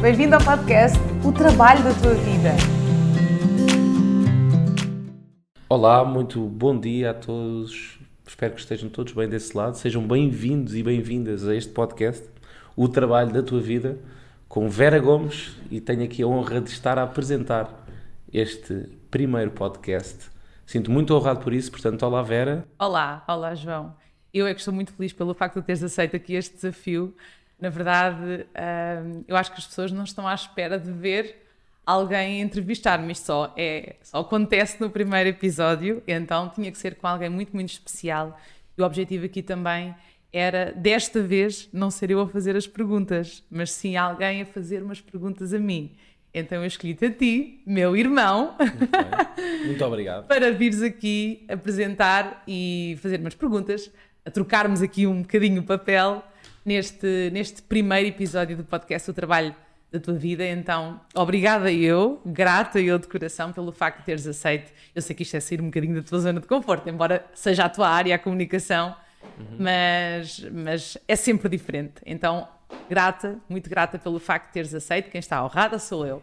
Bem-vindo ao podcast O Trabalho da Tua Vida. Olá, muito bom dia a todos. Espero que estejam todos bem desse lado. Sejam bem-vindos e bem-vindas a este podcast, O Trabalho da Tua Vida, com Vera Gomes e tenho aqui a honra de estar a apresentar este primeiro podcast. Sinto muito honrado por isso, portanto, olá Vera. Olá, olá João. Eu é que estou muito feliz pelo facto de teres aceito aqui este desafio. Na verdade, hum, eu acho que as pessoas não estão à espera de ver alguém entrevistar-me. Isto só, é, só acontece no primeiro episódio, então tinha que ser com alguém muito, muito especial. E o objetivo aqui também era, desta vez, não ser eu a fazer as perguntas, mas sim alguém a fazer umas perguntas a mim. Então eu escolhi-te a ti, meu irmão, Muito, muito obrigado. para vires aqui apresentar e fazer umas perguntas, a trocarmos aqui um bocadinho o papel neste, neste primeiro episódio do podcast O Trabalho da Tua Vida. Então, obrigada eu, grata eu de coração pelo facto de teres aceito. Eu sei que isto é sair um bocadinho da tua zona de conforto, embora seja a tua área, a comunicação, mas, mas é sempre diferente. Então, grata, muito grata pelo facto de teres aceito. Quem está honrada sou eu.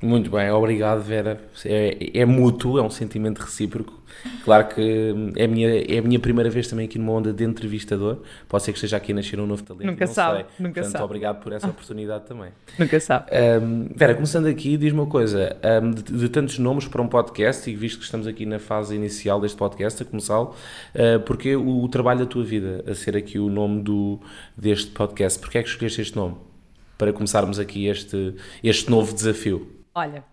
Muito bem, obrigado Vera. É, é mútuo, é um sentimento recíproco. Claro que é a, minha, é a minha primeira vez também aqui numa onda de entrevistador. Pode ser que esteja aqui a nascer um novo talento. Nunca não sabe, sei. nunca Portanto, sabe. obrigado por essa oportunidade também. Nunca sabe. Um, Vera, começando aqui, diz-me uma coisa: um, de, de tantos nomes para um podcast, e visto que estamos aqui na fase inicial deste podcast, a começá-lo, uh, porque o, o trabalho da tua vida a ser aqui o nome do, deste podcast? Porquê é que escolheste este nome? Para começarmos aqui este, este novo desafio. Olha,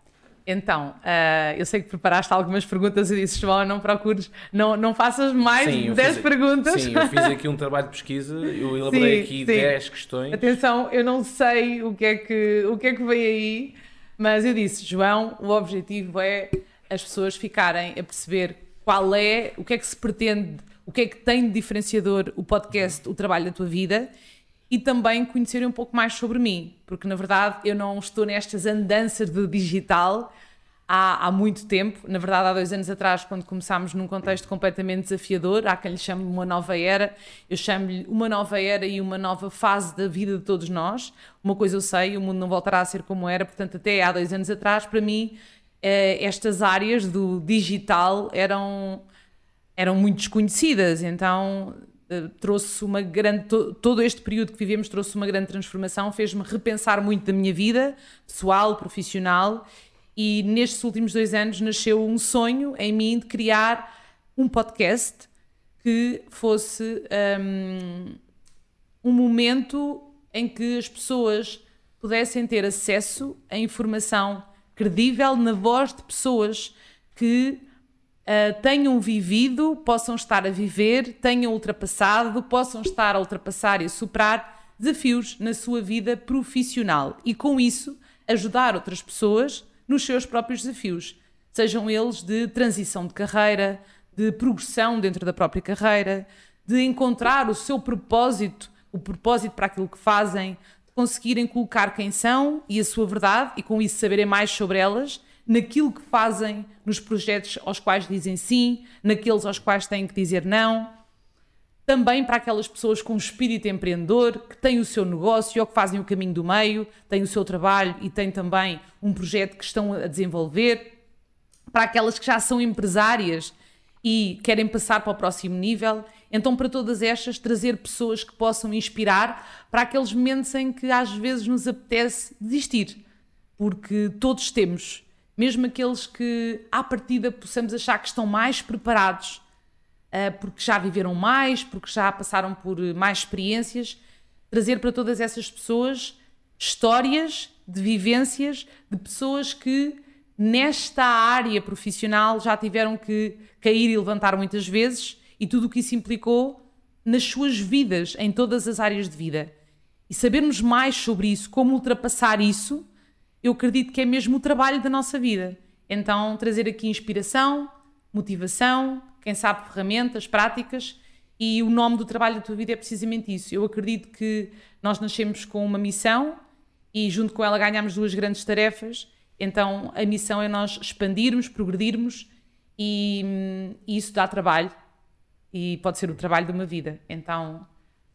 então, ah, eu sei que preparaste algumas perguntas e disse, João, não procures, não, não faças mais Sim, eu 10 fiz- perguntas. Sim, eu fiz aqui um trabalho de pesquisa, eu elaborei Sim, aqui sim. 10 questões. Atenção, eu não sei o que, é que, o que é que vem aí, mas eu disse, João, o objetivo é as pessoas ficarem a perceber qual é, o que é que se pretende, o que é que tem de diferenciador o podcast, o trabalho da tua vida e também conhecerem um pouco mais sobre mim, porque na verdade eu não estou nestas andanças do digital há, há muito tempo, na verdade há dois anos atrás, quando começámos num contexto completamente desafiador, há quem lhe chame uma nova era, eu chamo-lhe uma nova era e uma nova fase da vida de todos nós. Uma coisa eu sei, o mundo não voltará a ser como era, portanto até há dois anos atrás, para mim, eh, estas áreas do digital eram eram muito desconhecidas, então trouxe uma grande to- todo este período que vivemos trouxe uma grande transformação, fez-me repensar muito da minha vida pessoal, profissional e nestes últimos dois anos nasceu um sonho em mim de criar um podcast que fosse hum, um momento em que as pessoas pudessem ter acesso a informação credível na voz de pessoas que ah, tenham vivido, possam estar a viver, tenham ultrapassado, possam estar a ultrapassar e a superar desafios na sua vida profissional e com isso ajudar outras pessoas nos seus próprios desafios, sejam eles de transição de carreira, de progressão dentro da própria carreira, de encontrar o seu propósito, o propósito para aquilo que fazem, de conseguirem colocar quem são e a sua verdade e com isso saberem mais sobre elas, naquilo que fazem, nos projetos aos quais dizem sim, naqueles aos quais têm que dizer não. Também para aquelas pessoas com espírito empreendedor, que têm o seu negócio ou que fazem o caminho do meio, têm o seu trabalho e têm também um projeto que estão a desenvolver para aquelas que já são empresárias e querem passar para o próximo nível. Então, para todas estas, trazer pessoas que possam inspirar para aqueles momentos em que às vezes nos apetece desistir, porque todos temos, mesmo aqueles que à partida possamos achar que estão mais preparados, ah, porque já viveram mais, porque já passaram por eh, mais experiências, trazer para todas essas pessoas histórias de vivências de pessoas que nesta área profissional já tiveram que cair e levantar muitas vezes e tudo o que isso implicou nas suas vidas, em todas as áreas de vida. E sabermos mais sobre isso, como ultrapassar isso, eu acredito que é mesmo o trabalho da nossa vida. Então, trazer aqui inspiração, motivação, quem sabe ferramentas, práticas, e o nome do trabalho da tua vida é precisamente isso. Eu acredito que nós nascemos com uma missão e, junto com ela, ganhamos duas grandes tarefas. Então, a missão é nós expandirmos, progredirmos, e, e isso dá trabalho, e pode ser o trabalho de uma vida. Então,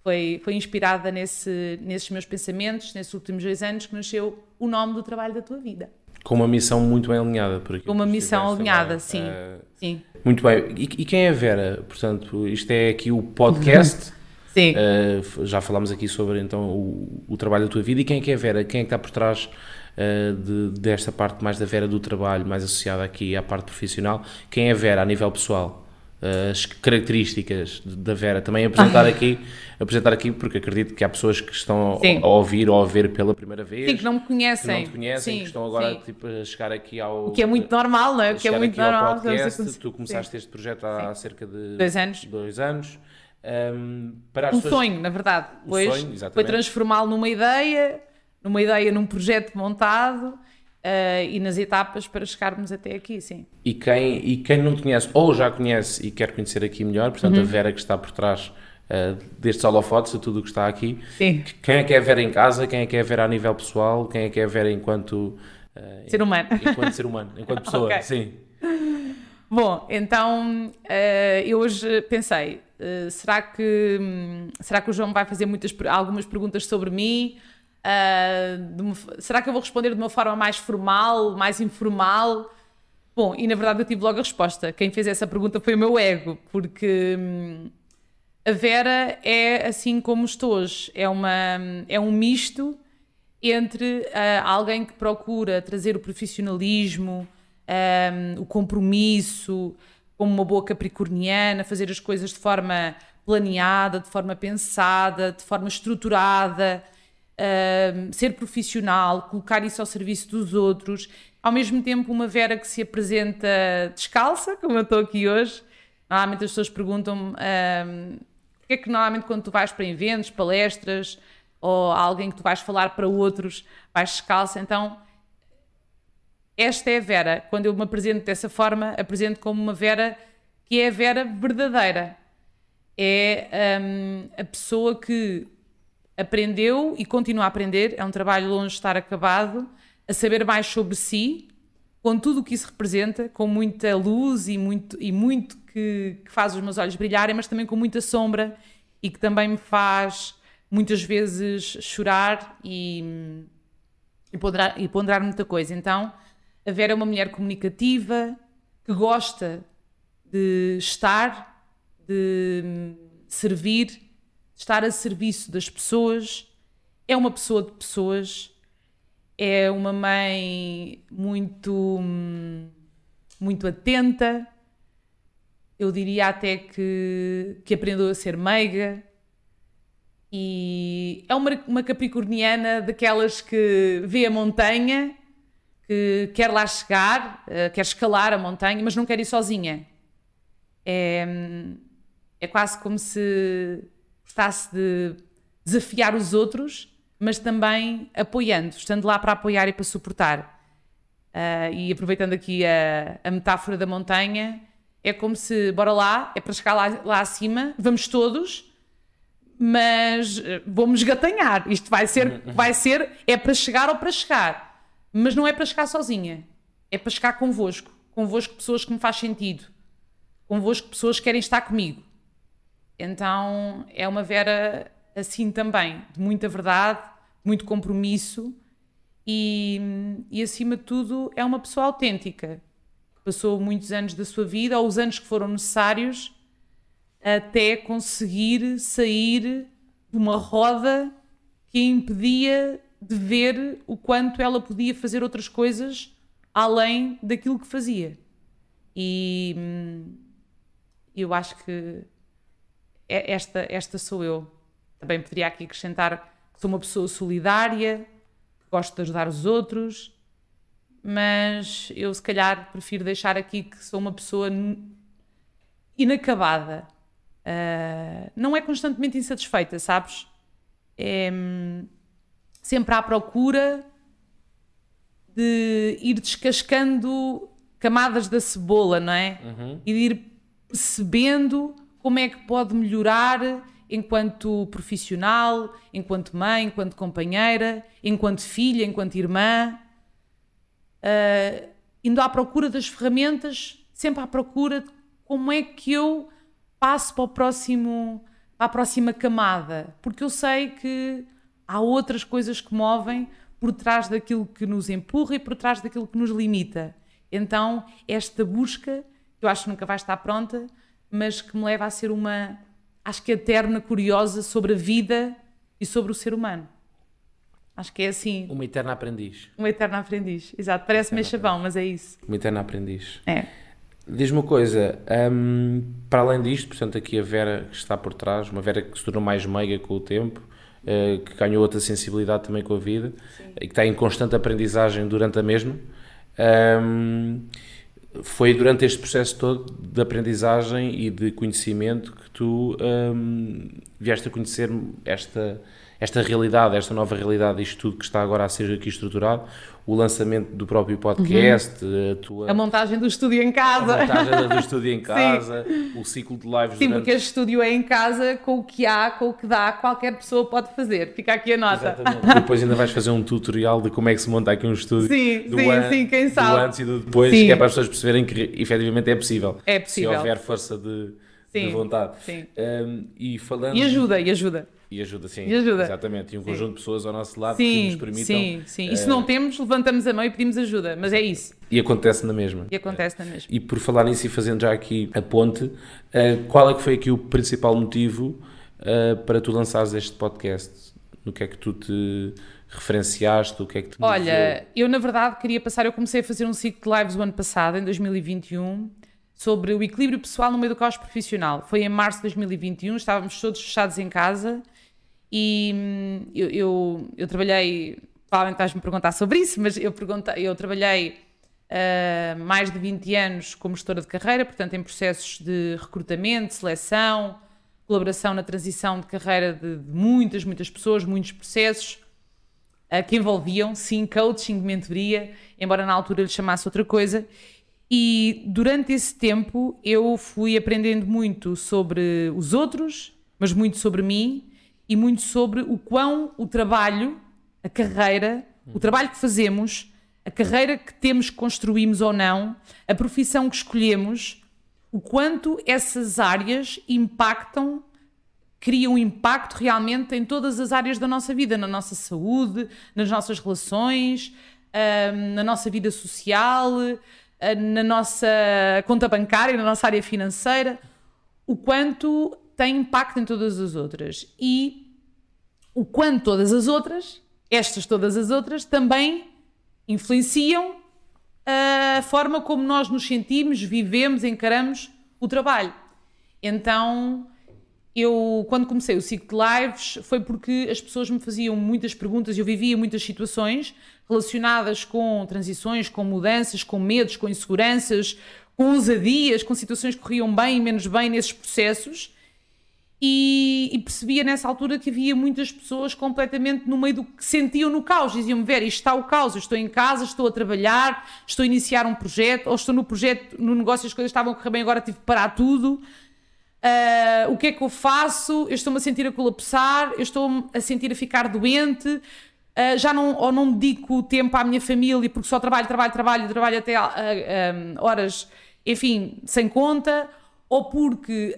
foi, foi inspirada nesse, nesses meus pensamentos, nesses últimos dois anos, que nasceu o nome do trabalho da tua vida. Com uma missão muito bem alinhada por aqui. Com uma missão alinhada, sim, uh, sim. Muito bem. E, e, quem é a Vera? Portanto, isto é aqui o podcast. sim. Uh, já falámos aqui sobre então o, o, trabalho da tua vida. E quem é que é a Vera? Quem é que está por trás uh, de, desta parte mais da Vera do trabalho, mais associada aqui à parte profissional? Quem é a Vera a nível pessoal? As características da Vera, também apresentar aqui, apresentar aqui porque acredito que há pessoas que estão sim. a ouvir ou a ver pela primeira vez, sim, que não me conhecem, que não te conhecem, sim, que estão agora tipo, a chegar aqui ao o que é muito normal, não é? O que é muito normal. Podcast. Tu começaste este projeto há cerca de dois anos. Dois anos. Um, para um pessoas... sonho, na verdade. Um pois sonho, foi transformá-lo numa ideia, numa ideia, num projeto montado Uh, e nas etapas para chegarmos até aqui, sim. E quem, e quem não conhece, ou já conhece e quer conhecer aqui melhor, portanto, uhum. a Vera que está por trás uh, destes holofotes, de tudo o que está aqui, sim. quem é que é a Vera em casa, quem é que é a Vera a nível pessoal, quem é que é a Vera enquanto. Uh, ser humano. Enquanto ser humano, enquanto pessoa, okay. sim. Bom, então eu hoje pensei, será, que, hum, será que o João vai fazer muitas, algumas perguntas sobre mim? Uh, uma, será que eu vou responder de uma forma mais formal, mais informal? Bom, e na verdade eu tive logo a resposta. Quem fez essa pergunta foi o meu ego, porque hum, a Vera é assim como estou hoje. É, uma, é um misto entre uh, alguém que procura trazer o profissionalismo, um, o compromisso, como uma boa capricorniana, fazer as coisas de forma planeada, de forma pensada, de forma estruturada ser profissional, colocar isso ao serviço dos outros, ao mesmo tempo uma Vera que se apresenta descalça, como eu estou aqui hoje. Normalmente as pessoas perguntam-me uh, porque é que normalmente quando tu vais para eventos, palestras, ou alguém que tu vais falar para outros, vais descalça, então esta é a Vera. Quando eu me apresento dessa forma, apresento como uma Vera que é a Vera verdadeira. É um, a pessoa que aprendeu e continua a aprender, é um trabalho longe de estar acabado, a saber mais sobre si, com tudo o que isso representa, com muita luz e muito, e muito que, que faz os meus olhos brilharem, mas também com muita sombra e que também me faz muitas vezes chorar e, e, ponderar, e ponderar muita coisa. Então, a Vera é uma mulher comunicativa, que gosta de estar, de servir estar a serviço das pessoas, é uma pessoa de pessoas, é uma mãe muito, muito atenta, eu diria até que, que aprendeu a ser meiga. E é uma, uma capricorniana daquelas que vê a montanha, que quer lá chegar, eh, quer escalar a montanha, mas não quer ir sozinha. É, é quase como se gostasse de desafiar os outros, mas também apoiando, estando lá para apoiar e para suportar. Uh, e aproveitando aqui a, a, metáfora da montanha, é como se, bora lá, é para chegar lá, lá acima, vamos todos, mas eh, vamos gatanhar. Isto vai ser, vai ser, é para chegar ou para chegar. Mas não é para chegar sozinha. É para chegar convosco. Convosco pessoas que me faz sentido. Convosco pessoas que querem estar comigo. Então é uma Vera assim também, de muita verdade, muito compromisso e, e acima de tudo é uma pessoa autêntica. Passou muitos anos da sua vida, ou os anos que foram necessários, até conseguir sair de uma roda que impedia de ver o quanto ela podia fazer outras coisas além daquilo que fazia. E hum, eu acho que esta, esta sou eu. Também poderia aqui acrescentar que sou uma pessoa solidária, que gosto de ajudar os outros, mas eu se calhar prefiro deixar aqui que sou uma pessoa inacabada. Uh, não é constantemente insatisfeita, sabes? É hum, sempre à procura de ir descascando camadas da cebola, não é? Uhum. E de ir percebendo como é que pode melhorar enquanto profissional, enquanto mãe, enquanto companheira, enquanto filha, enquanto irmã, uh, indo à procura das ferramentas, sempre à procura de como é que eu passo para o próximo para a próxima camada, porque eu sei que há outras coisas que movem por trás daquilo que nos empurra e por trás daquilo que nos limita. Então, esta busca, que eu acho que nunca vai estar pronta, mas que me leva a ser uma, acho que eterna curiosa sobre a vida e sobre o ser humano. Acho que é assim. Uma eterna aprendiz. Uma eterna aprendiz, exato. Parece meio chavão, mas é isso. Uma eterna aprendiz. É. Diz-me uma coisa, hum, para além disto, portanto, aqui a Vera que está por trás, uma Vera que se tornou mais meiga com o tempo, uh, que ganhou outra sensibilidade também com a vida Sim. e que está em constante aprendizagem durante a mesma. Um, foi durante este processo todo de aprendizagem e de conhecimento que tu um, vieste a conhecer esta esta realidade, esta nova realidade, isto tudo que está agora a ser aqui estruturado, o lançamento do próprio podcast, uhum. a tua... A montagem do estúdio em casa. A montagem do estúdio em casa, o ciclo de lives Sim, durante... porque este estúdio é em casa, com o que há, com o que dá, qualquer pessoa pode fazer. Fica aqui a nota. Exatamente. depois ainda vais fazer um tutorial de como é que se monta aqui um estúdio. Sim, sim, an... sim, quem sabe. Do antes e do depois, sim. que é para as pessoas perceberem que efetivamente é possível. É possível. Se houver força de, de vontade. Sim. Um, e falando... E ajuda, e ajuda. E ajuda, sim. E ajuda. Exatamente. E um sim. conjunto de pessoas ao nosso lado sim, que nos permitam. Sim, sim. E se não temos, levantamos a mão e pedimos ajuda. Mas é isso. E acontece na mesma. E acontece na mesma. E por falar nisso e fazendo já aqui a ponte, uh, qual é que foi aqui o principal motivo uh, para tu lançares este podcast? No que é que tu te referenciaste? O que é que te Olha, eu na verdade queria passar, eu comecei a fazer um ciclo de lives o ano passado, em 2021 sobre o equilíbrio pessoal no meio do caos profissional. Foi em março de 2021, estávamos todos fechados em casa e hum, eu, eu, eu trabalhei, provavelmente vais-me perguntar sobre isso, mas eu, perguntei, eu trabalhei uh, mais de 20 anos como gestora de carreira, portanto em processos de recrutamento, seleção, colaboração na transição de carreira de, de muitas, muitas pessoas, muitos processos uh, que envolviam, sim, coaching, mentoria, embora na altura lhe chamasse outra coisa. E durante esse tempo eu fui aprendendo muito sobre os outros, mas muito sobre mim e muito sobre o quão o trabalho, a carreira, o trabalho que fazemos, a carreira que temos, construímos ou não, a profissão que escolhemos, o quanto essas áreas impactam, criam impacto realmente em todas as áreas da nossa vida, na nossa saúde, nas nossas relações, na nossa vida social eh, na nossa conta bancária, na nossa área financeira, o quanto tem impacto em todas as outras e o quanto todas as outras, estas todas as outras, também influenciam a forma como nós nos sentimos, vivemos, encaramos o trabalho. Então, eu, quando comecei o ciclo de lives, foi porque as pessoas me faziam muitas perguntas, eu vivia muitas situações relacionadas com transições, com mudanças, com medos, com inseguranças, com ousadias, com situações que corriam bem e menos bem nesses processos. E, e, percebia nessa altura que havia muitas pessoas completamente no meio do que sentiam no caos. Diziam-me, Vera, isto está o caos, eu estou em casa, estou a trabalhar, estou a iniciar um projeto, ou estou no projeto, no negócio, as coisas estavam a correr bem, agora tive que parar tudo. Uh, o que é que eu faço? Eu estou-me a sentir a colapsar, eu estou-me a sentir a ficar doente, uh, já não, ou não dedico tempo à minha família porque só trabalho, trabalho, trabalho, trabalho até uh, um, horas, enfim, sem conta, ou porque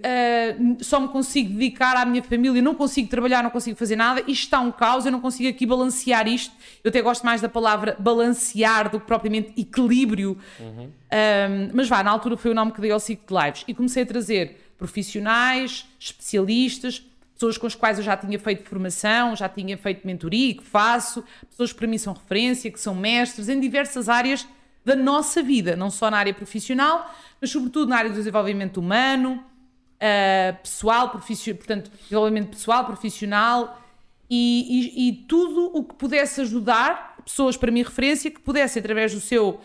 só me consigo dedicar à minha família, não consigo trabalhar, não consigo fazer nada, isto está um caos, eu não consigo aqui balancear isto. Eu até gosto mais da palavra balancear do que propriamente equilíbrio. Uhum. mas vá, na altura foi o nome que dei ao ciclo de lives e comecei a trazer profissionais, especialistas, pessoas com as quais eu já tinha feito formação, já tinha feito mentoria, que faço, pessoas que para mim são referência, que são mestres em diversas áreas da nossa vida, não só na área profissional, mas sobretudo na área do desenvolvimento humano, uh, pessoal, portanto, desenvolvimento pessoal, profissional e, e, e, tudo o que pudesse ajudar pessoas para mim referência, que pudessem, através do seu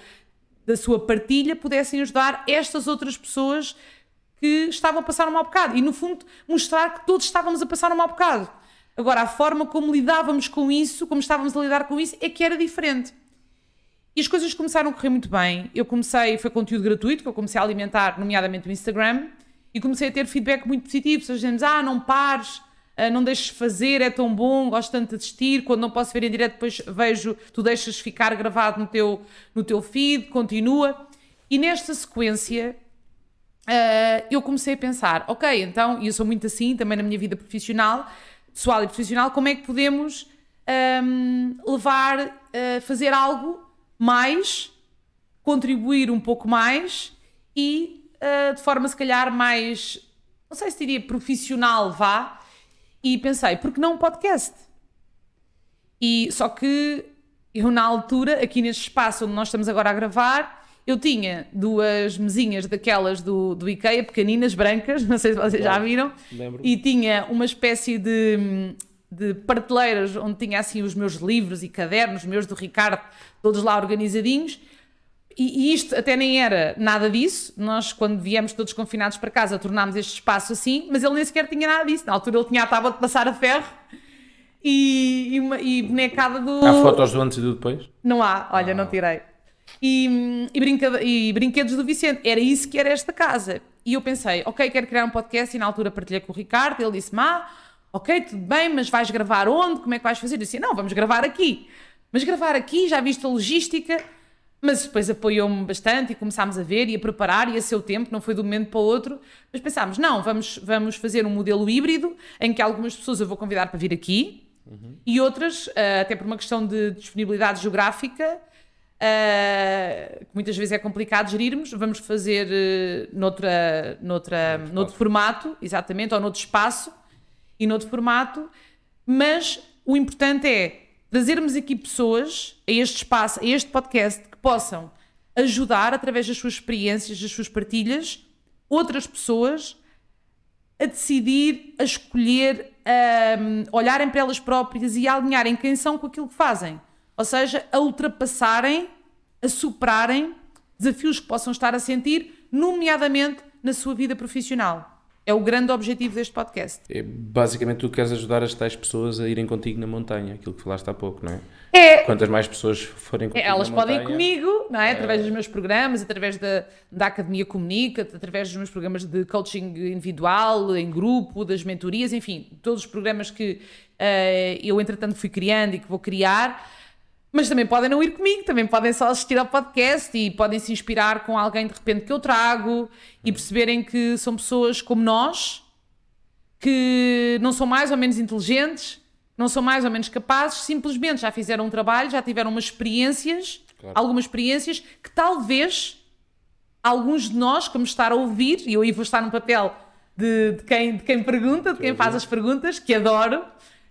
da sua partilha, pudessem ajudar estas outras pessoas que estavam a passar um mau bocado. E, no fundo, mostrar que todos estávamos a passar um mau bocado. Agora, a forma como lidávamos com isso, como estávamos a lidar com isso, é que era diferente. E as coisas começaram a correr muito bem. Eu comecei, foi conteúdo gratuito, que eu comecei a alimentar, nomeadamente o Instagram, e comecei a ter feedback muito positivo. Pessoas dizendo ah, não pares, ah, não deixes fazer, é tão bom, gosto tanto de assistir. Quando não posso ver em direto, depois vejo, tu deixas ficar gravado no teu, no teu feed, continua. E nesta sequência, uh, eu comecei a pensar, ok, então, e eu sou muito assim também na minha vida profissional, pessoal e profissional, como é que podemos um, levar a uh, fazer algo mais, contribuir um pouco mais e uh, de forma se calhar mais, não sei se diria profissional, vá, e pensei, por que não um podcast? E só que eu na altura, aqui neste espaço onde nós estamos agora a gravar, eu tinha duas mesinhas daquelas do, do IKEA, pequeninas, brancas, não sei se vocês já viram, Lembro. e tinha uma espécie de, de prateleiras onde tinha assim os meus livros e cadernos, meus do Ricardo, todos lá organizadinhos. E, e isto até nem era nada disso. Nós, quando viemos todos confinados para casa, tornámos este espaço assim, mas ele nem sequer tinha nada disso. Na altura ele tinha a tábua de passar a ferro e, e, uma, e bonecada do. Há fotos do antes e do depois? Não há, olha, não tirei. E, e, brinca- e brinquedos do Vicente, era isso que era esta casa. E eu pensei, ok, quero criar um podcast. E na altura partilhei com o Ricardo. Ele disse-me, ah, ok, tudo bem, mas vais gravar onde? Como é que vais fazer? Eu disse, não, vamos gravar aqui. Mas gravar aqui, já viste a logística. Mas depois apoiou-me bastante e começámos a ver e a preparar e a seu tempo, não foi de um momento para o outro. Mas pensámos, não, vamos, vamos fazer um modelo híbrido em que algumas pessoas eu vou convidar para vir aqui e outras, ah, até por uma questão de disponibilidade geográfica, ah, que muitas vezes é complicado gerirmos, vamos fazer eh, noutra, noutra, noutro formato, exatamente, ou noutro espaço e noutro formato, mas o importante é trazermos aqui pessoas a este espaço, a este podcast, que possam ajudar, através das suas experiências, das suas partilhas, outras pessoas a decidir, a escolher, a hum, olharem para elas próprias e a alinharem quem são com aquilo que fazem. Ou seja, a ultrapassarem, a superarem desafios que possam estar a sentir, nomeadamente na sua vida profissional. É o grande objetivo deste podcast. É, basicamente, tu queres ajudar as tais pessoas a irem contigo na montanha, aquilo que falaste há pouco, não é? É, Quantas mais pessoas forem contigo elas na podem ir montanha, comigo, não é? Através dos meus programas, através da, da Academia Comunica, através dos meus programas de coaching individual, em grupo, das mentorias, enfim, todos os programas que eh, eu, entretanto, fui criando e que vou criar. Mas também podem não ir comigo, também podem só assistir ao podcast e podem se inspirar com alguém de repente que eu trago e perceberem que são pessoas como nós, que não são mais ou menos inteligentes, não são mais ou menos capazes, simplesmente já fizeram um trabalho, já tiveram umas experiências, Claro. algumas experiências que talvez alguns de nós, como estar a ouvir, e eu aí vou estar no papel de, de quem, de quem pergunta, de quem faz as perguntas, que adoro.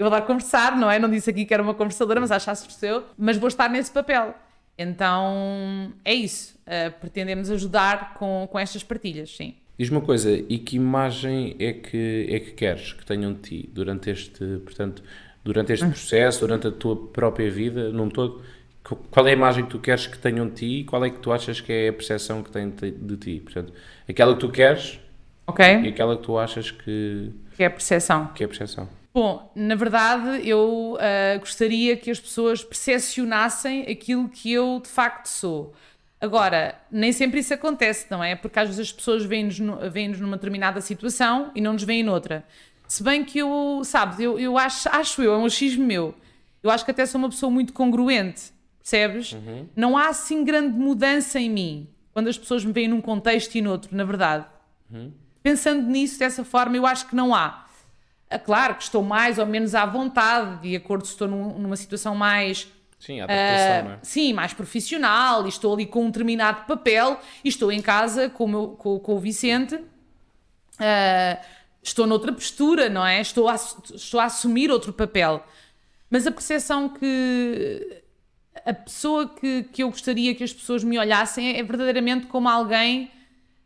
Eu vou dar a conversar, não é? Não disse aqui que era uma conversadora, mas acho que se percebeu. Mas vou estar nesse papel. Então é isso. Uh, pretendemos ajudar com, com estas partilhas, sim. Diz-me uma coisa, e que imagem é que, é que queres que tenham de ti durante este, portanto, durante este processo, durante a tua própria vida, num todo? Qu- Qual é a imagem que tu queres que tenham de ti e qual é que tu achas que é a percepção que têm de ti? Portanto, aquela que tu queres Ok? e aquela que tu achas que, Que é a percepção. que é a percepção. Bom, na verdade, eu ah, gostaria que as pessoas percepcionassem aquilo que eu de facto sou. Agora, nem sempre isso acontece, não é? Porque às vezes as pessoas veem-nos veem-nos numa determinada situação e não nos veem noutra. Se bem que eu, sabes, eu, eu acho, acho eu, é um achismo meu, eu acho que até sou uma pessoa muito congruente, percebes? Não há assim grande mudança em mim quando as pessoas me veem num contexto e noutro, na verdade. Pensando nisso dessa forma, eu acho que não há. É claro que estou mais ou menos à vontade, de acordo se estou num- numa situação mais Sim, adaptação, não é? sim, mais profissional, e estou ali com um determinado papel, e estou em casa com o, meu- com, com o Vicente, ah, estou noutra postura, não é? Estou a, estou a assumir outro papel. Mas a percepção que a pessoa que, que eu gostaria que as pessoas me olhassem é verdadeiramente como alguém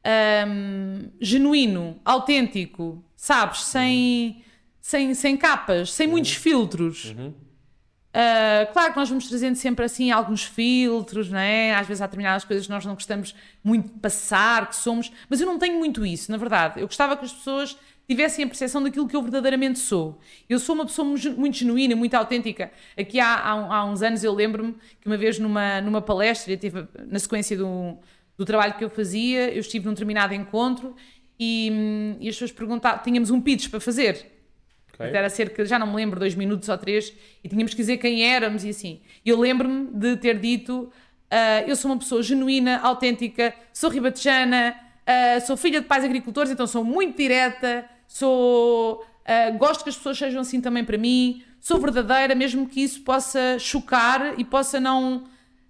ahm, genuíno, autêntico, sabes? Sem, sem, sem capas, sem muitos filtros. Uh, claro que nós vamos trazendo sempre assim alguns filtros, não é? Às vezes há determinadas coisas que nós não gostamos muito de passar, que somos, mas eu não tenho muito isso, na verdade. Eu gostava que as pessoas tivessem a percepção daquilo que eu verdadeiramente sou. Eu sou uma pessoa mu- muito genuína, muito autêntica. Aqui há, há, há uns anos eu lembro-me que uma vez numa, numa palestra, eu tive, na sequência do, do trabalho que eu fazia, eu estive num determinado encontro e, hum, e as pessoas perguntavam, tínhamos um pitch para fazer. Ok. Era cerca, já não me lembro, dois minutos ou três, e tínhamos que dizer quem éramos e assim. E Eu lembro-me de ter dito: ah, eu sou uma pessoa genuína, autêntica, sou ribatejana, Uh, sou filha de pais agricultores, então sou muito direta, sou, uh, gosto que as pessoas sejam assim também para mim, sou verdadeira, mesmo que isso possa chocar e possa não,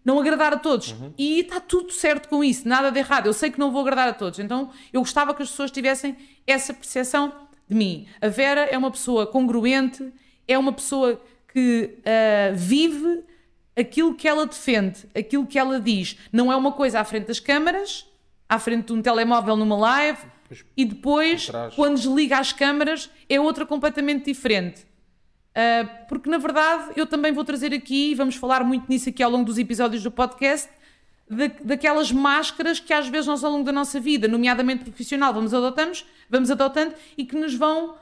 não agradar a todos. Uhum. E está tudo certo com isso, nada de errado. Eu sei que não vou agradar a todos, então eu gostava que as pessoas tivessem essa percepção de mim. A Vera é uma pessoa congruente, é uma pessoa que uh, vive aquilo que ela defende, aquilo que ela diz. Não é uma coisa à frente das câmaras, à frente de um telemóvel numa live, e depois, quando desliga as câmaras, é outra completamente diferente. Uh, porque, na verdade, eu também vou trazer aqui, e vamos falar muito nisso aqui ao longo dos episódios do podcast, daquelas máscaras que às vezes nós ao longo da nossa vida, nomeadamente profissional, vamos adotamos, vamos adotando e que nos vão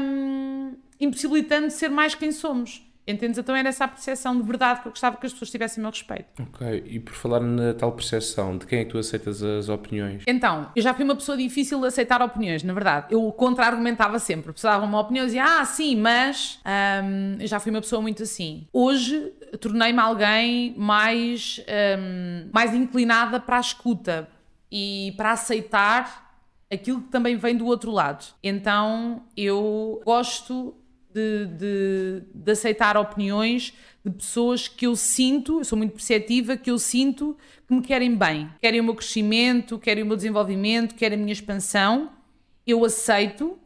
um, impossibilitando de ser mais quem somos. Entendes? Então era essa a percepção de verdade que eu gostava que as pessoas tivessem meu respeito. Ok, e por falar na tal percepção, de quem é que tu aceitas as opiniões? Então, eu já fui uma pessoa difícil de aceitar opiniões, na verdade. Eu contra-argumentava sempre. Precisava uma opinião e dizia, ah, sim, mas. Um, eu já fui uma pessoa muito assim. Hoje tornei-me alguém mais, um, mais inclinada para a escuta e para aceitar aquilo que também vem do outro lado. Então eu gosto de, de, de, aceitar opiniões de pessoas que eu sinto, eu sou muito perceptiva, que eu sinto que me querem bem, querem o meu crescimento, querem o meu desenvolvimento, querem a minha expansão. Eu aceito,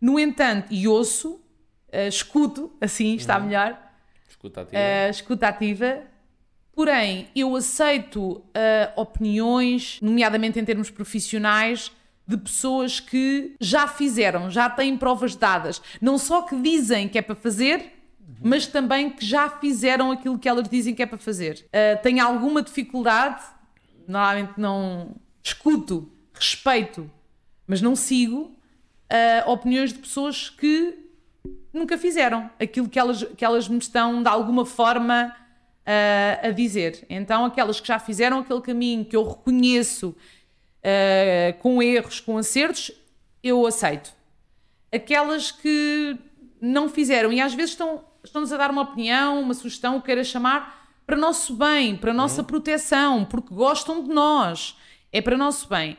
no entanto, e ouço, uh, escuto, assim está uhum. melhor. Escuta ativa. Uh, escuta ativa. Porém, eu aceito uh, opiniões, nomeadamente em termos profissionais, de pessoas que já fizeram, já têm provas dadas. Não só que dizem que é para fazer, mas também que já fizeram aquilo que elas dizem que é para fazer. Uh, tenho alguma dificuldade, normalmente não escuto, respeito, mas não sigo uh, opiniões de pessoas que nunca fizeram aquilo que elas, que elas me estão de alguma forma uh, a dizer. Então, aquelas que já fizeram aquele caminho que eu reconheço uh, com erros, com acertos, eu aceito. Aquelas que não fizeram e às vezes estão, estão-nos a dar uma opinião, uma sugestão, o que queira chamar, para nosso bem, para nossa uhum. proteção, porque gostam de nós. É para nosso bem.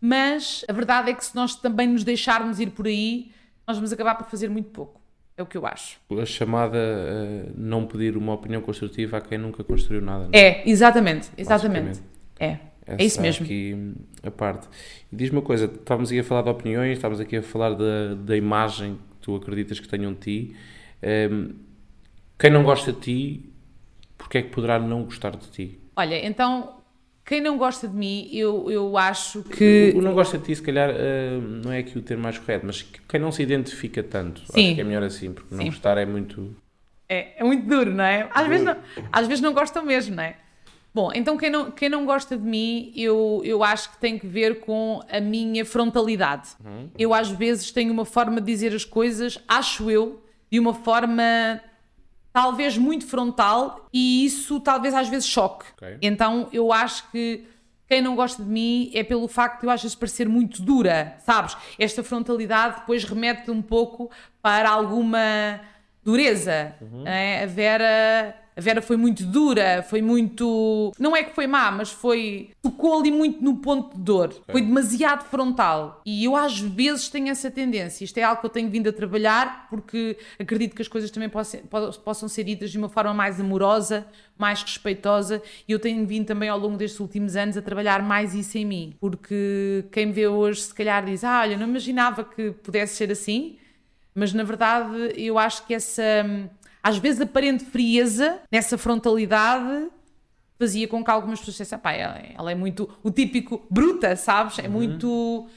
Mas a verdade é que se nós também nos deixarmos ir por aí, nós vamos acabar por fazer muito pouco. É o que eu acho. A chamada uh, não pedir uma opinião construtiva a quem nunca construiu nada. É? é, exatamente, exatamente. É. Essa é isso mesmo. aqui a parte. E diz-me uma coisa, estávamos aqui a falar de opiniões, estávamos aqui a falar da, da imagem que tu acreditas que tenham de ti. Um, quem não gosta de ti, porque é que poderá não gostar de ti? Olha, então, quem não gosta de mim, eu, eu acho que... O, o não gosta de ti, se calhar, uh, não é aqui o termo mais correto, mas quem não se identifica tanto, Sim. acho que é melhor assim, porque não gostar é muito... É, é muito duro, não é? Às, Vezes não, às vezes não gostam mesmo, não é? Bom, então quem não, quem não gosta de mim, eu, eu acho que tem que ver com a minha frontalidade. Uhum. Eu às vezes tenho uma forma de dizer as coisas, acho eu, de uma forma talvez muito frontal e isso talvez às vezes choque. Okay. Então eu acho que quem não gosta de mim é pelo facto de eu às vezes parecer muito dura, sabes? Esta frontalidade depois remete um pouco para alguma dureza. Uhum. É? A Vera a Vera foi muito dura, foi muito. Não é que foi má, mas foi. tocou ali muito no ponto de dor. Okay. Foi demasiado frontal. E eu às vezes tenho essa tendência. Isto é algo que eu tenho vindo a trabalhar porque acredito que as coisas também possam, possam ser ditas de uma forma mais amorosa, mais respeitosa. E eu tenho vindo também ao longo destes últimos anos a trabalhar mais isso em mim. Porque quem me vê hoje, se calhar, diz: Ah, olha, não imaginava que pudesse ser assim. Mas na verdade, eu acho que essa às vezes aparente frieza nessa frontalidade fazia com que algumas pessoas dissessem, pá, ela, ela, é muito o típico bruta, sabes? É uhum. muito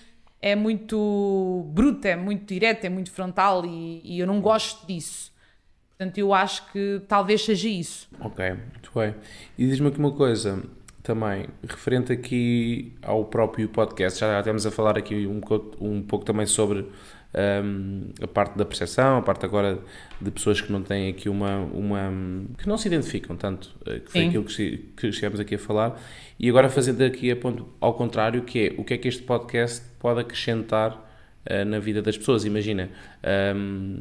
é muito bruta, é muito direta, é muito frontal e, e, eu não gosto disso. Portanto, eu acho que talvez seja isso. Ok, muito bem. E diz-me aqui uma coisa também, referente aqui ao próprio podcast, já estamos a falar aqui um, um pouco também sobre um, a parte da percepção, a parte agora de pessoas que não têm aqui uma. uma que não se identificam tanto, eh, que foi Sim. aquilo que, que chegamos aqui a falar, e agora fazendo aqui a ponto ao contrário, que é o que é que este podcast pode acrescentar uh, na vida das pessoas. Imagina. Um,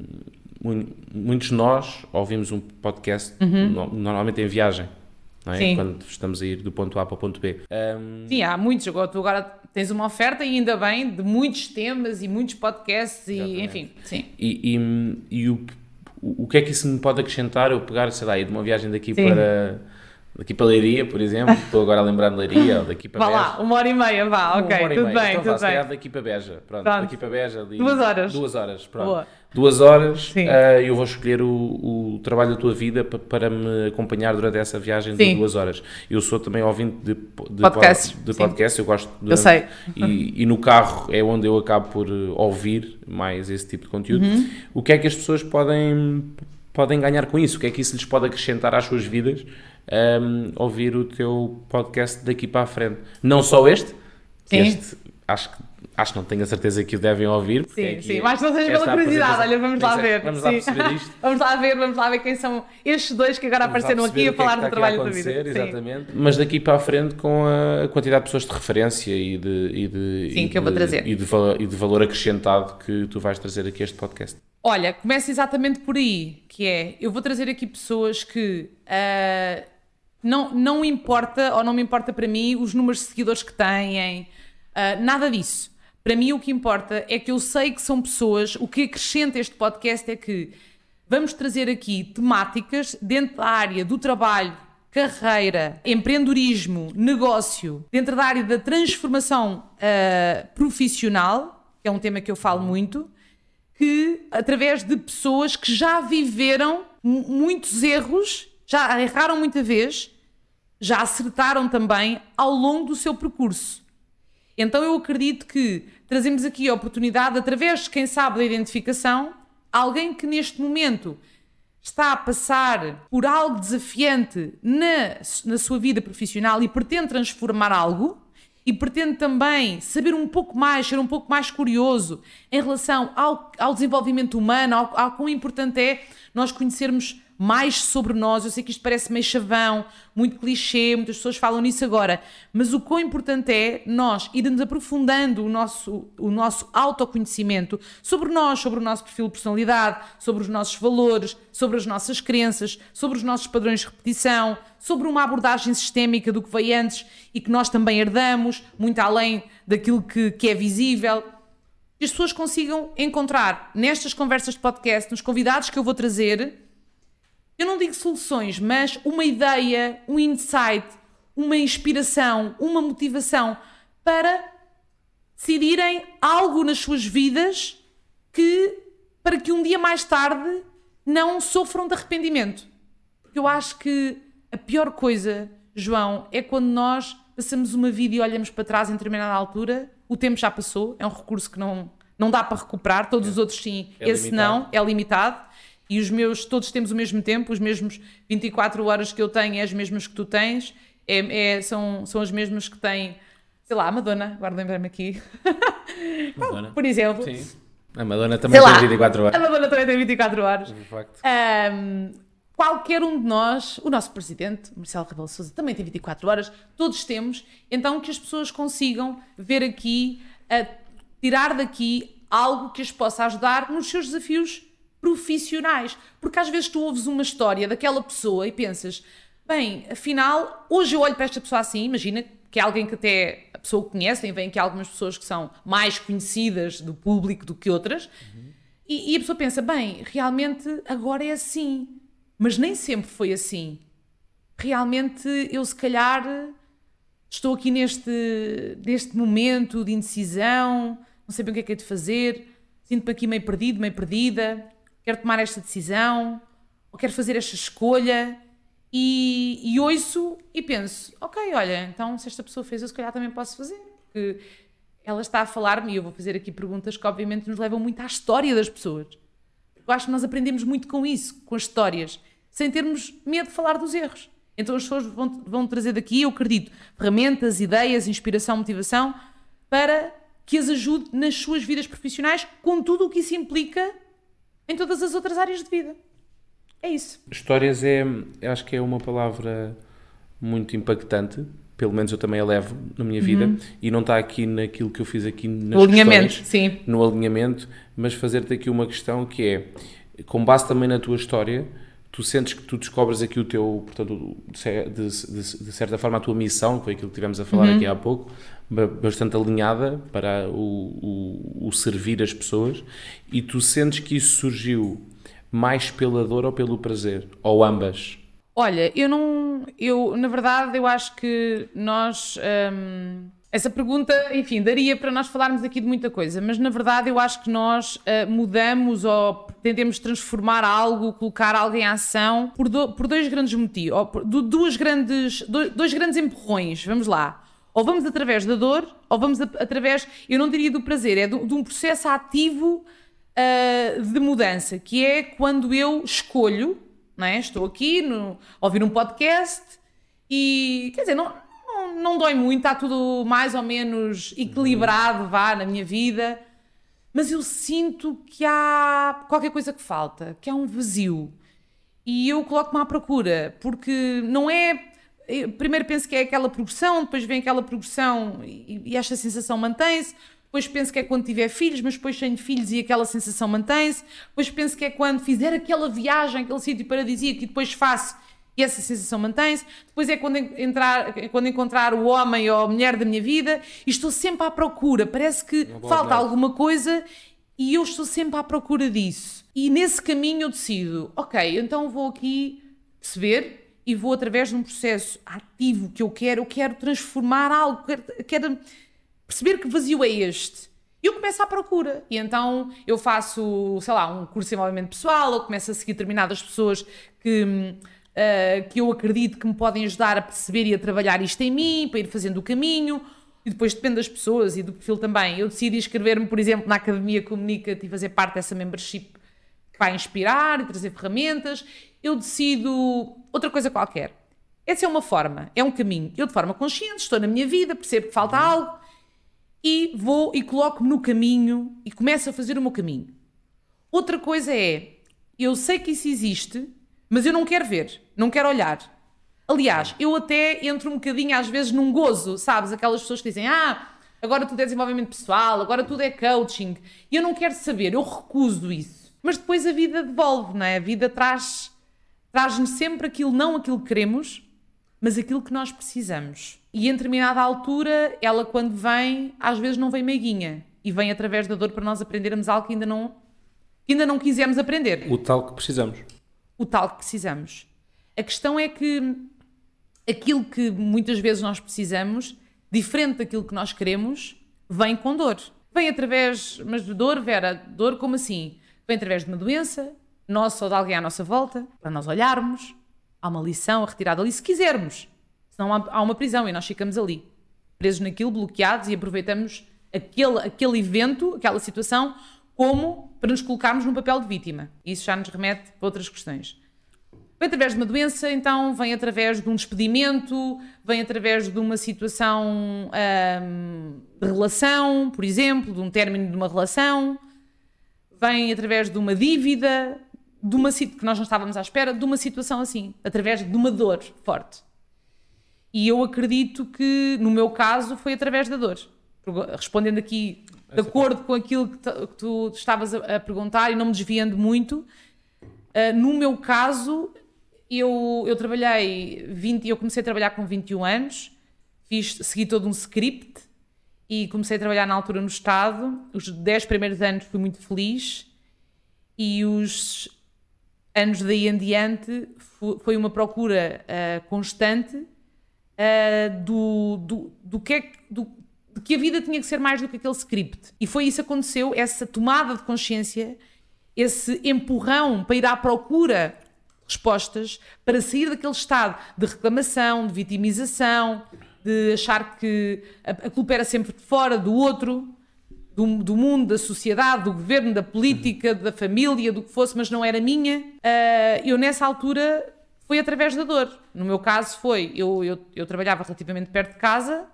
muitos de nós ouvimos um podcast uhum. normalmente em viagem, é? quando estamos a ir do ponto A para o ponto B. Um... Sim, há muitos. Agora, tu agora tens uma oferta e ainda bem de muitos temas e muitos podcasts e Exatamente. enfim, sim. E, e, e o, o que é que isso me pode acrescentar? Eu pegar, sei lá, ir de uma viagem daqui Sim. para daqui para Leiria, por exemplo, estou agora a lembrar de Leiria, ou daqui para Vá Beja. lá, uma hora e meia, vá, ok, tudo meia. bem, então, vá, tudo calhar bem. daqui para Beja, pronto, Pronto. daqui para Beja, ali, Duas horas. duas horas, pronto. Boa. Duas horas, Sim. eh, eu vou escolher o, o trabalho da tua vida pa- para me acompanhar durante essa viagem de Sim. duas horas. Eu sou também ouvinte de, de Podcasts, pod- de podcast, eu gosto de, Eu sei. E, e no carro é onde eu acabo por eh, ouvir mais esse tipo de conteúdo. Uhum. O que é que as pessoas podem, podem ganhar com isso? O que é que isso lhes pode acrescentar às suas vidas? ehm, ouvir o teu podcast daqui para a frente. Não só este, Sim. este acho que acho que não tenho a certeza que o devem ouvir. Sim, é sim, mas não seja pela curiosidade, olha, vamos lá é, ver. Vamos lá sim. perceber isto. vamos lá ver, vamos lá ver quem são estes dois que agora Vamos apareceram aqui a é falar que do trabalho da vida. Sim. Exatamente. Mas daqui para a frente com a, quantidade de pessoas de referência e de, e de, Sim, e que eu vou de- trazer. E de, e de valor acrescentado que tu vais trazer aqui a este podcast. Olha, começa exatamente por aí, que é, eu vou trazer aqui pessoas que ah, não, não importa, ou não me importa para mim, os números de seguidores que têm, ah, nada disso. Para mim o que importa é que eu sei que são pessoas, o que acrescenta este podcast é que vamos trazer aqui temáticas dentro da área do trabalho, carreira, empreendedorismo, negócio, dentro da área da transformação ah, profissional, que é um tema que eu falo muito, que através de pessoas que já viveram mu- muitos erros, já erraram muita vez, já acertaram também ao longo do seu percurso. Então eu acredito que trazemos aqui a oportunidade, através, quem sabe, da identificação, alguém que neste momento está a passar por algo desafiante na, na sua vida profissional e pretende transformar algo e pretende também saber um pouco mais, ser um pouco mais curioso em relação ao, ao desenvolvimento humano, ao, ao quão importante é nós conhecermos mais sobre nós. Eu sei que isto parece meio chavão, muito clichê, muitas pessoas falam nisso agora, mas o quão importante é nós irmos aprofundando o nosso, o nosso autoconhecimento sobre nós, sobre o nosso perfil de personalidade, sobre os nossos valores, sobre as nossas crenças, sobre os nossos padrões de repetição, sobre uma abordagem sistémica do que veio antes e que nós também herdamos, muito além daquilo que, que é visível. Que as pessoas consigam encontrar nestas conversas de podcast, nos convidados que eu vou trazer, eu não digo soluções, mas uma ideia, um insight, uma inspiração, uma motivação para decidirem algo nas suas vidas que para que um dia mais tarde não sofram de arrependimento. Porque eu acho que a pior coisa, João, é quando nós passamos uma vida e olhamos para trás em determinada altura, o tempo já passou, é um recurso que não, não dá para recuperar, todos os outros sim, É esse limitado. não, é limitado. E os meus, todos temos o mesmo tempo, os mesmos 24 horas que eu tenho é as mesmas que tu tens, é, é- são, são as mesmas que tem, sei lá, a Madonna, agora lembrei-me aqui, Madonna. por exemplo. Sim. A Madonna também Sei tem lá, 24 a horas. Madonna também tem 24 horas. De facto. Ahm, qualquer um de nós, o nosso presidente, Marcelo Rebelo Sousa, também tem 24 horas, todos temos, então que as pessoas consigam ver aqui, a tirar daqui algo que as possa ajudar nos seus desafios profissionais. Porque às vezes tu ouves uma história daquela pessoa e pensas, bem, afinal, hoje eu olho para esta pessoa assim, imagina que é alguém que até a pessoa conhece, tem vem que há algumas pessoas que são mais conhecidas do público do que outras, e, e a pessoa pensa, bem, realmente agora é assim. Mas nem sempre foi assim. Realmente eu, se calhar, estou aqui neste, neste momento de indecisão, não sei bem o que é que é de fazer, sinto-me aqui meio perdido, meio perdida, quero tomar esta decisão, ou quero fazer esta escolha. E, e ouço e penso, ok, olha, então se esta pessoa fez, eu se calhar também posso fazer. Porque ela está a falar-me e eu vou fazer aqui perguntas que obviamente nos levam muito à história das pessoas. Eu acho que nós aprendemos muito com isso, com as histórias, sem termos medo de falar dos erros. Então as pessoas vão, vão trazer daqui, eu acredito, ferramentas, ideias, inspiração, motivação, para que as ajude nas suas vidas profissionais, com tudo o que isso implica em todas as outras áreas de vida. É isso. Histórias é, acho que é uma palavra muito impactante, pelo menos eu também a levo na minha vida, e não está aqui naquilo que eu fiz aqui nas o alinhamento, sim. no alinhamento, mas fazer-te aqui uma questão que é, com base também na tua história, tu sentes que tu descobres aqui o teu, portanto, de, de, de certa forma a tua missão, que foi aquilo que tivemos a falar uhum. aqui há pouco, bastante alinhada para o, o, o, servir as pessoas, e tu sentes que isso surgiu mais pela dor ou pelo prazer? Ou ambas? Olha, eu não. Eu, na verdade, eu acho que nós. Hum, essa pergunta, enfim, daria para nós falarmos aqui de muita coisa, mas na verdade eu acho que nós uh, mudamos ou tentemos transformar algo, colocar algo em ação por, do, por dois grandes motivos, ou por, duas grandes, dois, dois grandes empurrões. Vamos lá. Ou vamos através da dor, ou vamos a, através, eu não diria do prazer, é de, de um processo ativo uh, de mudança, que é quando eu escolho, não é? estou aqui no, a ouvir um podcast e, quer dizer, não, não, não dói muito, está tudo mais ou menos equilibrado, vá, na minha vida, mas eu sinto que há qualquer coisa que falta, que há um vazio. E eu coloco-me à procura, porque não é. Primeiro penso que é aquela progressão, depois vem aquela progressão e, e esta sensação mantém-se. Depois penso que é quando tiver filhos, mas depois tenho filhos e aquela sensação mantém-se, depois penso que é quando fizer aquela viagem, aquele sítio paradisíaco e depois faço e essa sensação mantém-se, depois é quando, entrar, quando encontrar o homem ou a mulher da minha vida e estou sempre à procura, parece que falta alguma coisa e eu estou sempre à procura disso. E nesse caminho eu decido, ok, então vou aqui perceber e vou através de um processo ativo que eu quero, eu quero transformar algo, quero, quero perceber que vazio é este. E eu começo à procura. E então eu faço, sei lá, um curso de desenvolvimento pessoal, ou começo a seguir determinadas pessoas que, uh, que eu acredito que me podem ajudar a perceber e a trabalhar isto em mim, para ir fazendo o caminho. E depois depende das pessoas e do perfil também. Eu decidi inscrever-me, por exemplo, na Academia Comunica e fazer parte dessa membership que vai inspirar e trazer ferramentas. Eu decido outra coisa qualquer. Essa é uma forma, é um caminho. Eu, de forma consciente, estou na minha vida, percebo que falta algo e vou e coloco-me no caminho e começo a fazer o meu caminho. Outra coisa é, eu sei que isso existe, mas eu não quero ver, não quero olhar. Aliás, eu até entro um bocadinho às vezes num gozo, sabes? Aquelas pessoas que dizem, ah, agora tudo é desenvolvimento pessoal, agora tudo é coaching. E eu não quero saber, eu recuso isso. Mas depois a vida devolve, não é? A vida traz traz-nos sempre aquilo, não aquilo que queremos, mas aquilo que nós precisamos. E em determinada altura, ela quando vem, às vezes não vem meiguinha e vem através da dor para nós aprendermos algo que ainda não, que ainda não quisemos aprender. O tal que precisamos. O tal que precisamos. A questão é que aquilo que muitas vezes nós precisamos, diferente daquilo que nós queremos, vem com dor. Vem através, mas de dor, Vera, dor como assim? Vem através de uma doença, nossa ou de alguém à nossa volta, para nós olharmos, há uma lição a retirar dali, se quisermos. Senão há, uma prisão e nós ficamos ali, presos naquilo, bloqueados e aproveitamos aquele, aquele evento, aquela situação, como para nos colocarmos no papel de vítima. Isso já nos remete para outras questões. Vem através de uma doença, então vem através de um despedimento, vem através de uma situação hum, de relação, por exemplo, de um término de uma relação, vem através de uma dívida, de uma que nós não estávamos à espera, de uma situação assim, através de uma dor forte. E eu acredito que, no meu caso, foi através da dor. Respondendo aqui de acordo com aquilo que, tu estavas a, perguntar e não me desviando muito, uh, no meu caso, eu, eu trabalhei 20, eu comecei a trabalhar com 21 anos, fiz, segui todo um script e comecei a trabalhar na altura no Estado. Os 10 primeiros anos fui muito feliz e os anos daí em diante foi uma procura uh, constante uh, do, do, do que é do, de que a vida tinha que ser mais do que aquele script. E foi isso que aconteceu, essa tomada de consciência, esse empurrão para ir à procura de respostas, para sair daquele estado de reclamação, de vitimização, de achar que a, a culpa era sempre de fora do outro, do, do, mundo, da sociedade, do governo, da política, da família, do que fosse, mas não era minha. Uh, eu, nessa altura, foi através da dor. No meu caso foi, eu, eu, eu, trabalhava relativamente perto de casa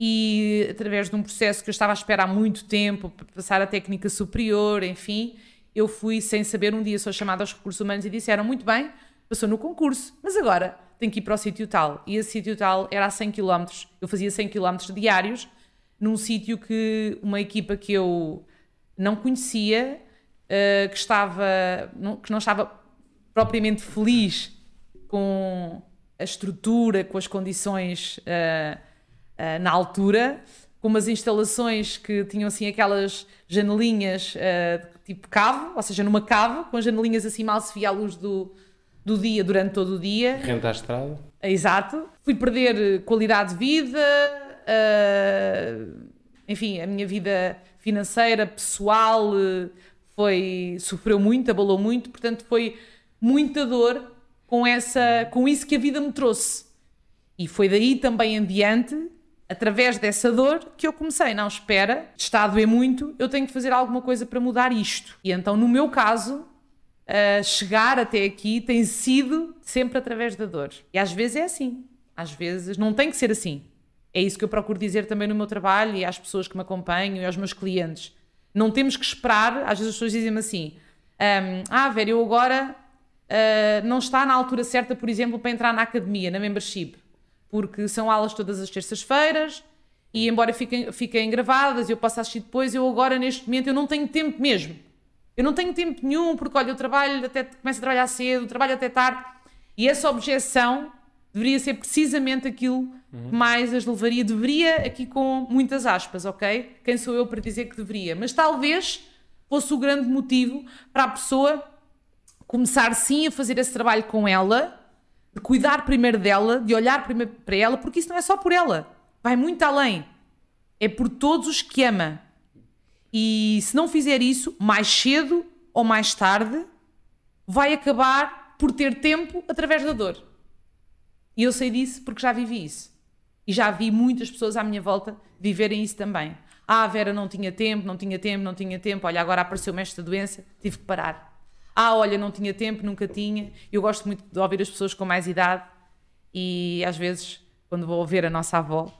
e através de um processo que eu estava a esperar há muito tempo para passar a técnica superior, enfim, eu fui sem saber, um dia sou chamada aos recursos humanos e disseram, muito bem, passou no concurso, mas agora tem que ir para o sítio tal. E esse sítio tal era a 100 km, eu fazia 100 km diários, num sítio que uma equipa que eu não conhecia, uh, que estava, não, que não estava propriamente feliz com a estrutura, com as condições uh, uh, na altura, com umas instalações que tinham assim aquelas janelinhas tipo cave, ou seja, numa cave, com as janelinhas assim mal se via a luz do, do dia durante todo o dia. Renta à estrada. Exato. Fui perder qualidade de vida, enfim, a minha vida financeira, pessoal, foi sofreu muito, abalou muito, portanto foi muita dor com, essa, com isso que a vida me trouxe. E foi daí também em diante, através dessa dor, que eu comecei. Não, espera, está a doer muito, eu tenho que fazer alguma coisa para mudar isto. E então, no meu caso, uh, chegar até aqui tem sido sempre através da dor. E às vezes é assim. Às vezes não tem que ser assim. É isso que eu procuro dizer também no meu trabalho e às pessoas que me acompanham e aos meus clientes. Não temos que esperar, às vezes as pessoas dizem-me assim: um, Ah, Vera, eu agora uh, não está na altura certa, por exemplo, para entrar na academia, na membership, porque são aulas todas as terças-feiras e embora fiquem, fiquem gravadas eu possa assistir depois, eu agora neste momento eu não tenho tempo mesmo. Eu não tenho tempo nenhum, porque olha, eu trabalho até começo a trabalhar cedo, trabalho até tarde. E essa objeção deveria ser precisamente aquilo que mais as levaria. Deveria, aqui com muitas aspas, ok? Quem sou eu para dizer que deveria? Mas talvez fosse o grande motivo para a pessoa começar sim a fazer esse trabalho com ela, de cuidar primeiro dela, de olhar primeiro para ela, porque isso não é só por ela, vai muito além. É por todos os que ama. E se não fizer isso, mais cedo ou mais tarde, vai acabar por ter tempo através da dor. E eu sei disso porque já vivi isso. E já vi muitas pessoas à minha volta viverem isso também. Ah, a Vera não tinha tempo, não tinha tempo, não tinha tempo. Olha, agora apareceu-me esta doença, tive que parar. Ah, olha, não tinha tempo, nunca tinha. Eu gosto muito de ouvir as pessoas com mais idade e às vezes, quando vou ouvir a nossa avó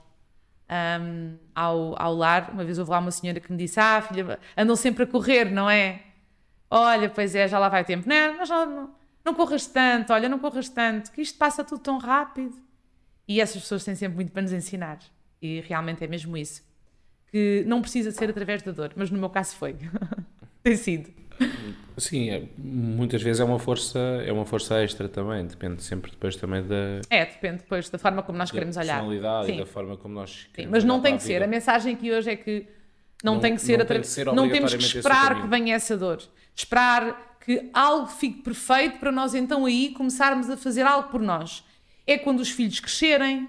um, ao, ao lar, uma vez houve lá uma senhora que me disse: Ah, filha, andam sempre a correr, não é? Olha, pois é, já lá vai tempo. Não, mas não, não, corras tanto, olha, não corras tanto, que isto passa tudo tão rápido. E essas pessoas têm sempre muito para nos ensinar. E realmente é mesmo isso. Que não precisa ser através da dor, mas no meu caso foi. Tem sido. Sim, é, muitas vezes é uma força, é uma força extra também, depende sempre depois também da É, depende depois da forma como nós queremos olhar. Da personalidade e da forma como nós Sim, mas não tem que ser. A mensagem aqui hoje é que não, não tem que ser, não, tem que ser não temos que esperar que venha essa dor. Esperar que algo fique perfeito para nós então aí começarmos a fazer algo por nós. É quando os filhos crescerem,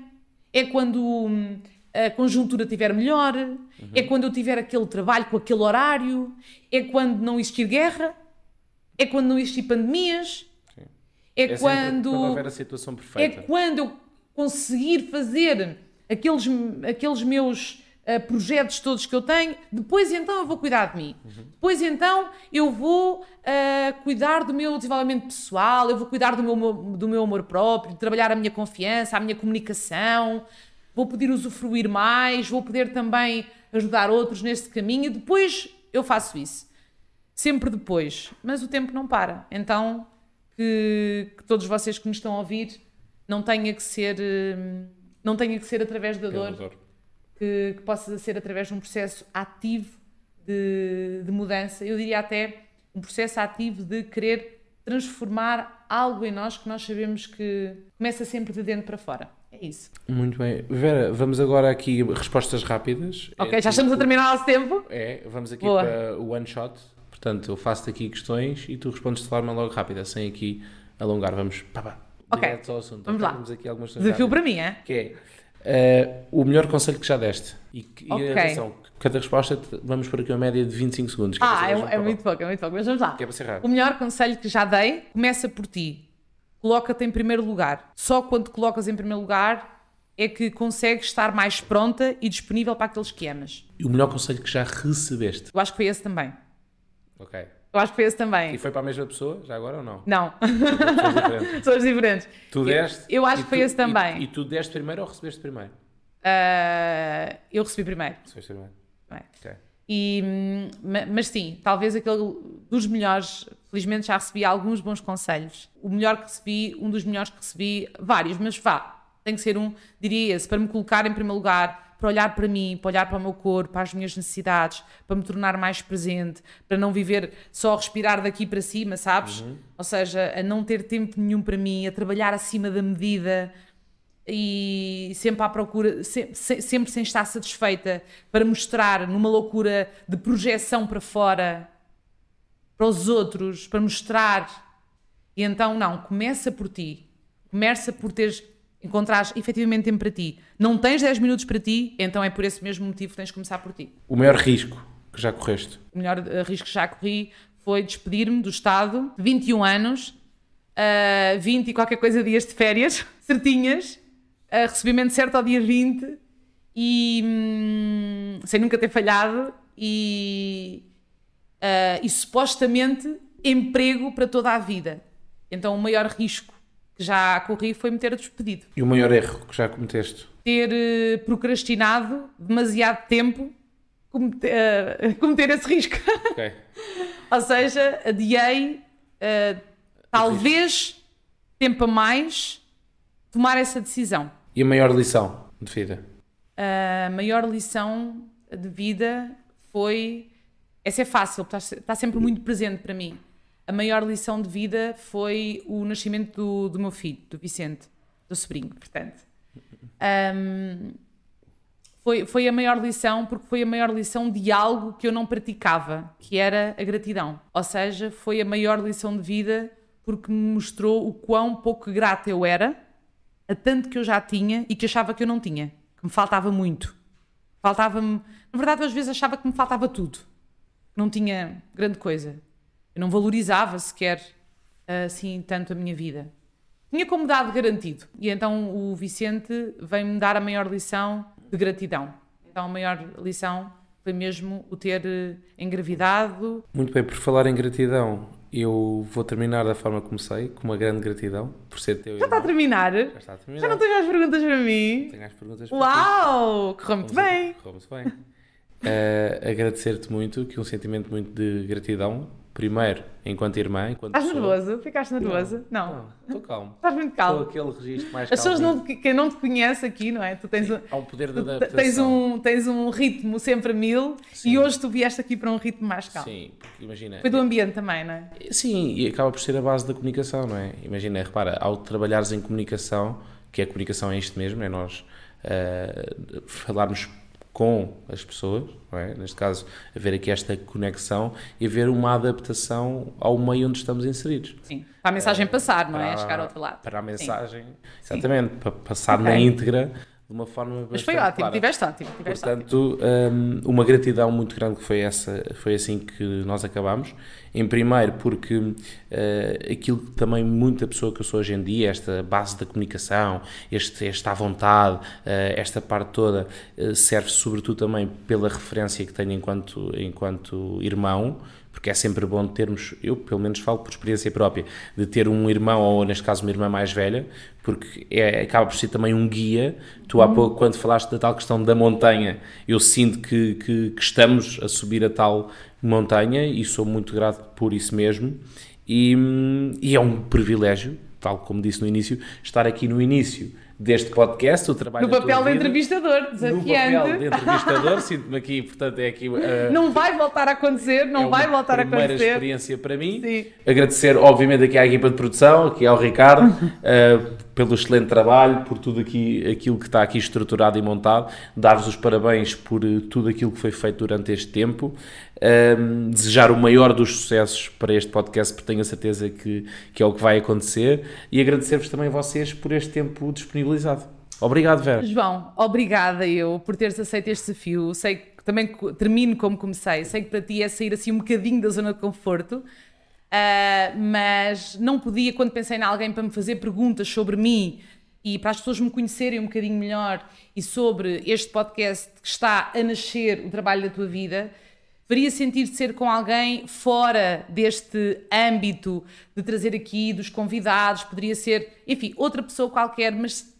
é quando hum, a conjuntura estiver melhor, uhum. é quando eu tiver aquele trabalho com aquele horário, é quando não existir guerra, é quando não existir pandemias, Sim. é, é quando. Quando houver a situação perfeita. É quando eu conseguir fazer aqueles, aqueles meus uh, projetos todos que eu tenho, depois então eu vou cuidar de mim. Uhum. Depois então eu vou uh, cuidar do meu desenvolvimento pessoal, eu vou cuidar do meu, do meu amor próprio, trabalhar a minha confiança, a minha comunicação, vou poder usufruir mais, vou poder também ajudar outros neste caminho e depois eu faço isso. Sempre depois. Mas o tempo não para. Então, que, que todos vocês que nos estão a ouvir não tenha que ser, hum, não tenha que ser através da dor, dor. Que, que, possa ser através de um processo ativo de, de mudança. Eu diria até um processo ativo de querer transformar algo em nós que nós sabemos que começa sempre de dentro para fora. É isso. Muito bem. Vera, vamos agora aqui respostas rápidas. Ok, é, já estamos a terminar o nosso tempo. É, vamos aqui Boa. para o one shot. Portanto, eu faço-te aqui questões e tu respondes de forma logo rápida, sem aqui alongar. Vamos, pá, pá, ok. Vamos lá. Aqui algumas Desafio para mim, é? Que é uh, o melhor conselho que já deste. E, okay. e atenção, cada resposta vamos por aqui uma média de 25 segundos. Ah, é, é muito pouco, é muito pouco, mas vamos lá. Que é para. O melhor conselho que já dei começa por ti coloca-te em primeiro lugar. Só quando te colocas em primeiro lugar é que consegues estar mais pronta e disponível para aqueles que amas. E o melhor conselho que já recebeste? Eu acho que foi esse também. Ok. Eu acho que foi esse também. E foi para a mesma pessoa, já agora ou não? Não. Pessoas diferentes. pessoas diferentes. Tu deste? Eu, eu acho que foi tu, esse também. E, e, tu deste primeiro ou recebeste primeiro? Uh, eu recebi primeiro. Recebeste primeiro. É. Ok. E, hum, mas sim, talvez aquele dos melhores, felizmente já recebi alguns bons conselhos. O melhor que recebi, um dos melhores que recebi, vários, mas vá, Tem que ser um, diria esse, para me colocar em primeiro lugar, para olhar para mim, para olhar para o meu corpo, para as minhas necessidades, para me tornar mais presente, para não viver só a respirar daqui para cima, sabes? Uhum. Ou seja, a não ter tempo nenhum para mim, a trabalhar acima da medida e sempre à procura, sempre, sempre sem estar satisfeita, para mostrar numa loucura de projeção para fora, para os outros, para mostrar. E então, não, começa por ti. Começa por teres, encontrares efetivamente tempo para ti. Não tens 10 minutos para ti, então é por esse mesmo motivo que tens de começar por ti. O maior risco que já correste? O melhor eh, risco que já corri foi despedir-me do Estado, 21 anos, uh, 20 e qualquer coisa dias de férias, certinhas, uh, recebimento certo ao dia 20 e hum, sem nunca ter falhado e, uh, e supostamente emprego para toda a vida. Então o maior risco que já corri foi me ter despedido. E o maior erro que já cometeste? Ter uh, procrastinado demasiado tempo cometer, uh, cometer esse risco. Ok. Ou seja, adiei uh, talvez tempo a mais tomar essa decisão. E a maior lição de vida? A maior lição de vida foi. Essa é fácil, está, está sempre muito presente para mim. A maior lição de vida foi o nascimento do, do meu filho, do Vicente, do sobrinho, portanto. Um, foi, foi a maior lição porque foi a maior lição de algo que eu não praticava, que era a gratidão. Ou seja, foi a maior lição de vida porque me mostrou o quão pouco grata eu era a tanto que eu já tinha e que achava que eu não tinha, que me faltava muito. Faltava-me. Na verdade, às vezes achava que me faltava tudo. Não tinha grande coisa. Eu não valorizava sequer assim tanto a minha vida. Tinha como dado garantido. E então o Vicente veio-me dar a maior lição de gratidão. Então a maior lição foi mesmo o ter engravidado. Muito bem, por falar em gratidão, eu vou terminar da forma que comecei, com uma grande gratidão por ser teu Já está a terminar? Já está a terminar. Já não tenho mais perguntas para mim? Tenho as perguntas para Uau! Correu muito bem. Correu muito bem. Eh, Agradecer-te muito, que um sentimento muito de gratidão. Primeiro, enquanto irmã, enquanto Estás pessoa. nervoso? Ficaste nervoso? Não. Estou calmo. Estás muito Estou calmo. aquele registro mais As pessoas calmo. não, te- quem não te conhece aqui, não é? Tu tens, um- Há um poder de adaptação. tens, um, tens um ritmo sempre a mil Sim. e hoje tu vieste aqui para um ritmo mais calmo. Sim, porque imagina. Foi do ambiente também, não é? Sim, e acaba por ser a base da comunicação, não é? Imagina, repara, ao trabalhares em comunicação, que a comunicação é isto mesmo, é nós eh, falarmos com as pessoas, é? neste caso, haver aqui esta conexão e haver uma adaptação ao meio onde estamos inseridos. Sim. Para a mensagem passar, não é? Para- Chegar ao outro lado. Para a Sim. mensagem, exatamente, para passar Ok. na íntegra de uma forma Mas foi bastante ótimo, clara. tiveste ótimo. Tiveste ótimo. Portanto, hum, uma gratidão muito grande que foi essa, foi assim que nós acabamos. Em primeiro, porque eh, aquilo que também muita pessoa que eu sou hoje em dia, esta base da comunicação, este, esta vontade, eh, esta parte toda, eh, serve sobretudo também pela referência que tenho enquanto, enquanto irmão, porque é sempre bom termos, eu pelo menos falo por experiência própria, de ter um irmão, ou neste caso uma irmã mais velha, porque é, acaba por ser também um guia. Tu há pouco, quando falaste da tal questão da montanha, eu sinto que, que, que estamos a subir a tal montanha e sou muito grato por isso mesmo. E, hum, e é um privilégio, tal como disse no início, estar aqui no início deste podcast, o trabalho No papel de entrevistador, no papel de desafiante. entrevistador, sinto-me aqui, portanto, é aqui uh, Não vai voltar a acontecer, não é vai voltar a primeira acontecer. experiência para mim. Sim. Agradecer, obviamente, aqui à equipa de produção, aqui ao Ricardo, eh, pelo excelente trabalho, por tudo aqui, aquilo que está aqui estruturado e montado. Dar-vos os parabéns por eh, tudo aquilo que foi feito durante este tempo. Ehm, desejar o maior dos sucessos para este podcast, porque tenho a certeza que, que é o que vai acontecer. E agradecer-vos também a vocês por este tempo disponibilizado. Obrigado, Vera. João, obrigada eu por teres aceito este desafio. Sei que também termino como comecei. Sei que para ti é sair assim um bocadinho da zona de conforto. Ah, mas não podia, quando pensei em alguém para me fazer perguntas sobre mim e para as pessoas me conhecerem um bocadinho melhor e sobre este podcast que está a nascer, o trabalho da tua vida, faria sentido ser com alguém fora deste âmbito de trazer aqui dos convidados, poderia ser, enfim, outra pessoa qualquer, mas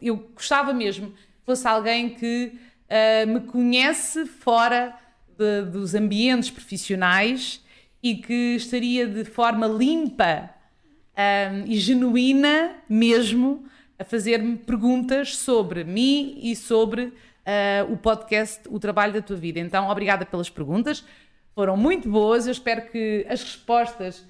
eu gostava mesmo que fosse alguém que ah, me conhece fora de- dos ambientes profissionais e que estaria de forma limpa ah, e genuína mesmo a fazer-me perguntas sobre mim e sobre uh, o podcast O Trabalho da Tua Vida. Então, obrigada pelas perguntas, foram muito boas. Eu espero que as respostas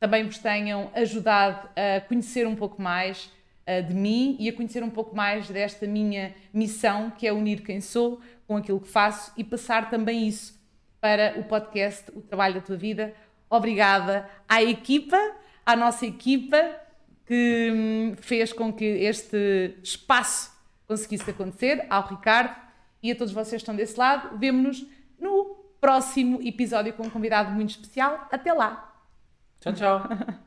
também vos tenham ajudado a conhecer um pouco mais uh, de mim e a conhecer um pouco mais desta minha missão, que é unir quem sou com aquilo que faço e passar também isso para o podcast O Trabalho da Tua Vida. Obrigada à equipa, à nossa equipa que hum, fez com que este espaço conseguisse acontecer, ao Ricardo e a todos vocês que estão desse lado. Vemo-nos no próximo episódio com um convidado muito especial. Até lá! Tchau, tchau!